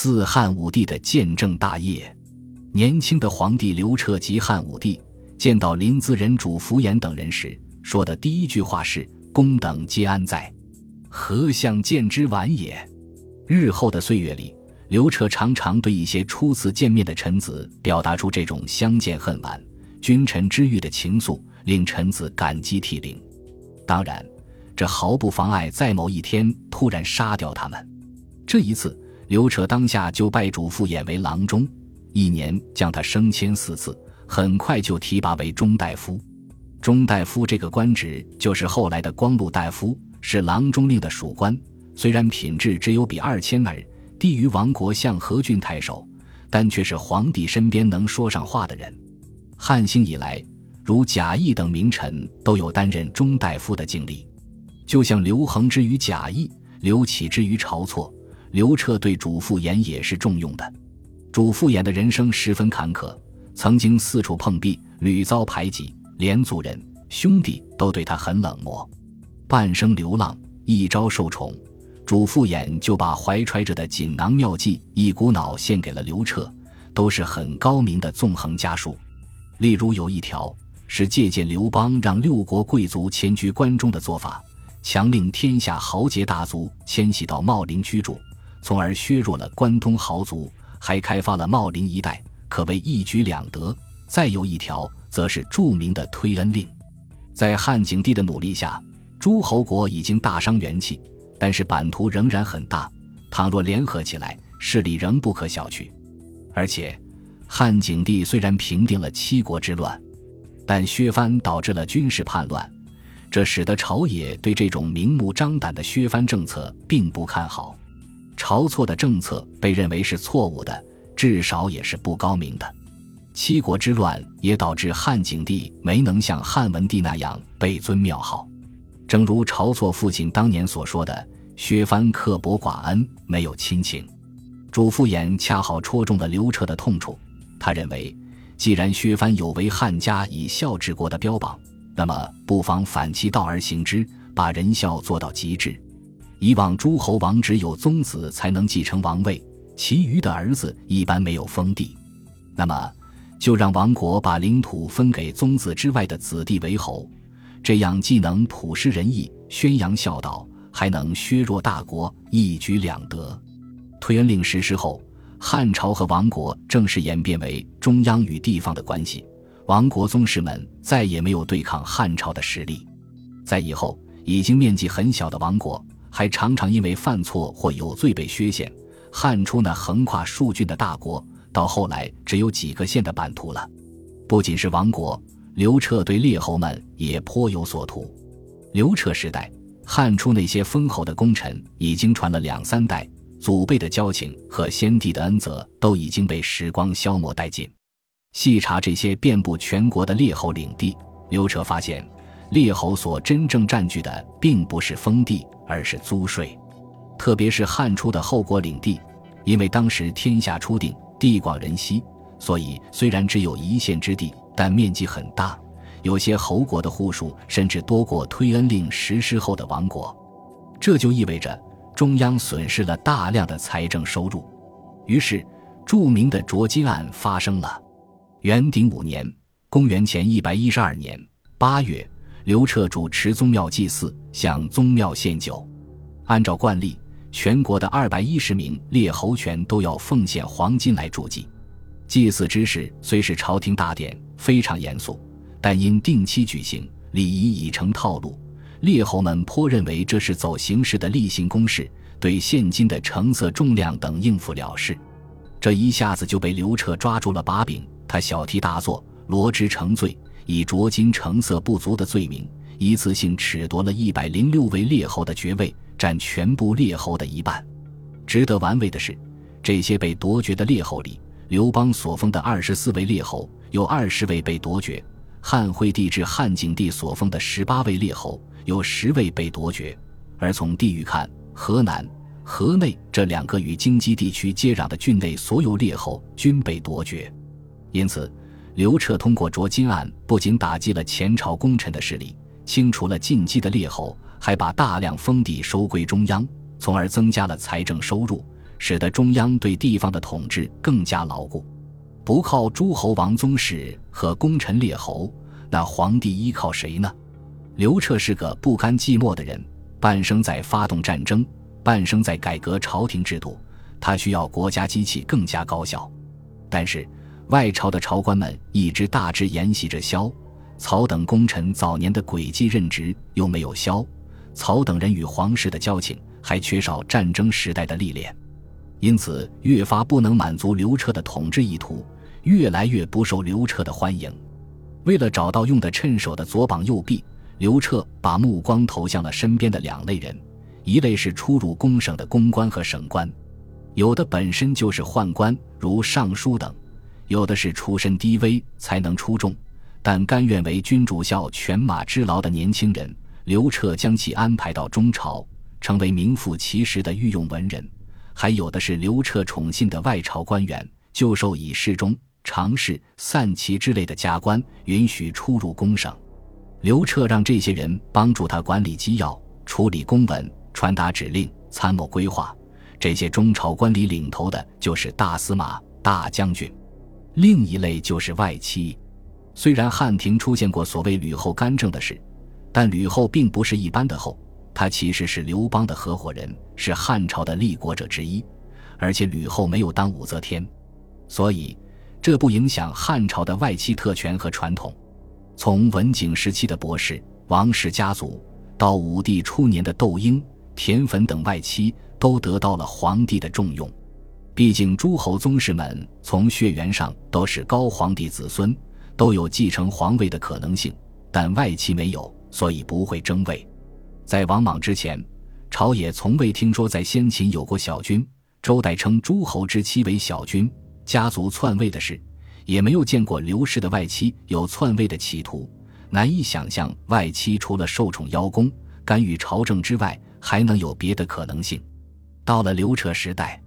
自汉武帝的建政大业。年轻的皇帝刘彻及汉武帝见到临淄人主符衍等人时，说的第一句话是：“公等皆安在？何相见之晚也？”日后的岁月里，刘彻常常对一些初次见面的臣子表达出这种相见恨晚、君臣之谊的情愫，令臣子感激涕零。当然，这毫不妨碍在某一天突然杀掉他们。这一次，刘彻当下就拜主父偃为郎中。一年将他升迁四次，很快就提拔为中大夫。中大夫这个官职就是后来的光禄大夫，是郎中令的属官。虽然品质只有比二千二低于王国相和郡太守，但却是皇帝身边能说上话的人。汉兴以来，如贾谊等名臣都有担任中大夫的经历。就像刘恒之于贾谊，刘启之于晁错，刘彻对主父偃也是重用的。主父偃的人生十分坎坷，曾经四处碰壁，屡遭排挤，连族人兄弟都对他很冷漠。半生流浪，一朝受宠，主父偃就把怀揣着的锦囊妙计一股脑献给了刘彻，都是很高明的纵横家术。例如有一条是借鉴刘邦让六国贵族迁居关中的做法，强令天下豪杰大族迁徙到茂陵居住，从而削弱了关东豪族。还开发了茂陵一带，可谓一举两得。再有一条，则是著名的推恩令。在汉景帝的努力下，诸侯国已经大伤元气，但是版图仍然很大。倘若联合起来，势力仍不可小觑。而且，汉景帝虽然平定了七国之乱，但削藩导致了军事叛乱，这使得朝野对这种明目张胆的削藩政策并不看好。晁错的政策被认为是错误的，至少也是不高明的。七国之乱也导致汉景帝没能像汉文帝那样被尊庙号。正如晁错父亲当年所说的：“削藩刻薄寡恩，没有亲情。”主父偃恰好戳中了刘彻的痛处。他认为，既然削藩有违汉家以孝治国的标榜，那么不妨反其道而行之，把仁孝做到极致。以往诸侯王只有宗子才能继承王位，其余的儿子一般没有封地。那么，就让王国把领土分给宗子之外的子弟为侯，这样既能普施仁义、宣扬孝道，还能削弱大国，一举两得。推恩令实施后，汉朝和王国正式演变为中央与地方的关系，王国宗室们再也没有对抗汉朝的实力。在以后，已经面积很小的王国。还常常因为犯错或有罪被削县。汉初那横跨数郡的大国，到后来只有几个县的版图了。不仅是王国，刘彻对列侯们也颇有所图。刘彻时代，汉初那些封侯的功臣已经传了两三代，祖辈的交情和先帝的恩泽都已经被时光消磨殆尽。细查这些遍布全国的列侯领地，刘彻发现。列侯所真正占据的并不是封地，而是租税。特别是汉初的后国领地，因为当时天下初定，地广人稀，所以虽然只有一县之地，但面积很大。有些侯国的户数甚至多过推恩令实施后的王国。这就意味着中央损失了大量的财政收入。于是，著名的卓金案发生了。元鼎五年（公元前一百一十二年）八月。刘彻主持宗庙祭祀，向宗庙献酒。按照惯例，全国的二百一十名列侯权都要奉献黄金来助祭。祭祀之事虽是朝廷大典，非常严肃，但因定期举行，礼仪已成套路，列侯们颇认为这是走形式的例行公事，对现金的成色、重量等应付了事。这一下子就被刘彻抓住了把柄，他小题大做，罗织成罪。以着金成色不足的罪名，一次性褫夺了一百零六位列侯的爵位，占全部列侯的一半。值得玩味的是，这些被夺爵的列侯里，刘邦所封的二十四位列侯有二十位被夺爵；汉惠帝至汉景帝所封的十八位列侯有十位被夺爵。而从地域看，河南、河内这两个与京畿地区接壤的郡内所有列侯均被夺爵，因此。刘彻通过卓金案，不仅打击了前朝功臣的势力，清除了进击的列侯，还把大量封地收归中央，从而增加了财政收入，使得中央对地方的统治更加牢固。不靠诸侯王宗室和功臣列侯，那皇帝依靠谁呢？刘彻是个不甘寂寞的人，半生在发动战争，半生在改革朝廷制度。他需要国家机器更加高效，但是外朝的朝官们一直大致沿袭着萧、曹等功臣早年的轨迹任职，又没有萧、曹等人与皇室的交情，还缺少战争时代的历练，因此越发不能满足刘彻的统治意图，越来越不受刘彻的欢迎。为了找到用得趁手的左膀右臂，刘彻把目光投向了身边的两类人：一类是出入公省的公官和省官。有的本身就是宦官，如尚书等；有的是出身低微、才能出众，但甘愿为君主效犬马之劳的年轻人。刘彻将其安排到中朝，成为名副其实的御用文人；还有的是刘彻宠信的外朝官员，就授以侍中、常侍、散骑之类的加官，允许出入宫省。刘彻让这些人帮助他管理机要、处理公文、传达指令、参谋规划。这些中朝官里领头的就是大司马、大将军，另一类就是外戚。虽然汉廷出现过所谓吕后干政的事，但吕后并不是一般的后，她其实是刘邦的合伙人，是汉朝的立国者之一。而且吕后没有当武则天，所以这不影响汉朝的外戚特权和传统。从文景时期的博士、王氏家族，到武帝初年的窦婴、田汾等外戚。都得到了皇帝的重用，毕竟诸侯宗室们从血缘上都是高皇帝子孙，都有继承皇位的可能性，但外戚没有，所以不会争位。在王莽之前，朝野从未听说在先秦有过小君。周代称诸侯之妻为小君，家族篡位的事，也没有见过刘氏的外戚有篡位的企图。难以想象外戚除了受宠邀功、干预朝政之外，还能有别的可能性。到了刘彻时代，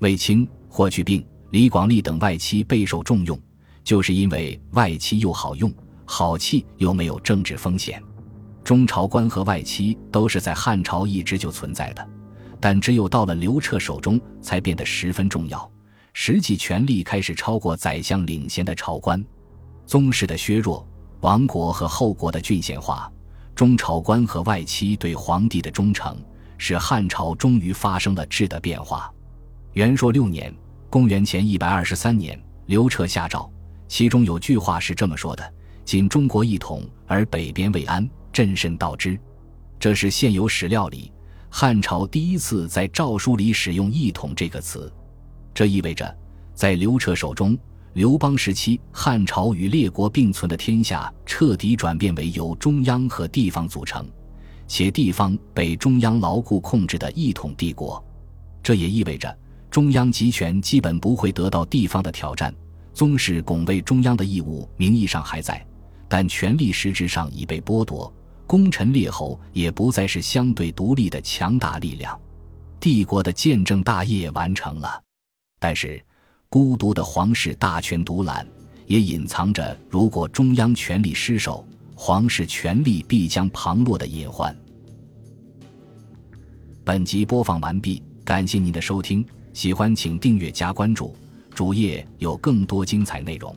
卫青、霍去病、李广利等外戚备受重用，就是因为外戚又好用、好气，又没有政治风险。中朝官和外戚都是在汉朝一直就存在的，但只有到了刘彻手中，才变得十分重要。实际权力开始超过宰相领衔的朝官，宗室的削弱，王国和后国的郡县化，中朝官和外戚对皇帝的忠诚。使汉朝终于发生了质的变化。元朔六年（公元前一百二十三年），刘彻下诏，其中有句话是这么说的：“今中国一统，而北边未安，朕甚道之。”这是现有史料里汉朝第一次在诏书里使用“一统”这个词。这意味着，在刘彻手中，刘邦时期汉朝与列国并存的天下彻底转变为由中央和地方组成。且地方被中央牢固控制的一统帝国，这也意味着中央集权基本不会得到地方的挑战。宗室拱卫中央的义务名义上还在，但权力实质上已被剥夺。功臣列侯也不再是相对独立的强大力量，帝国的建政大业完成了。但是，孤独的皇室大权独揽，也隐藏着如果中央权力失守。皇室权力必将旁落的隐患。本集播放完毕，感谢您的收听，喜欢请订阅加关注，主页有更多精彩内容。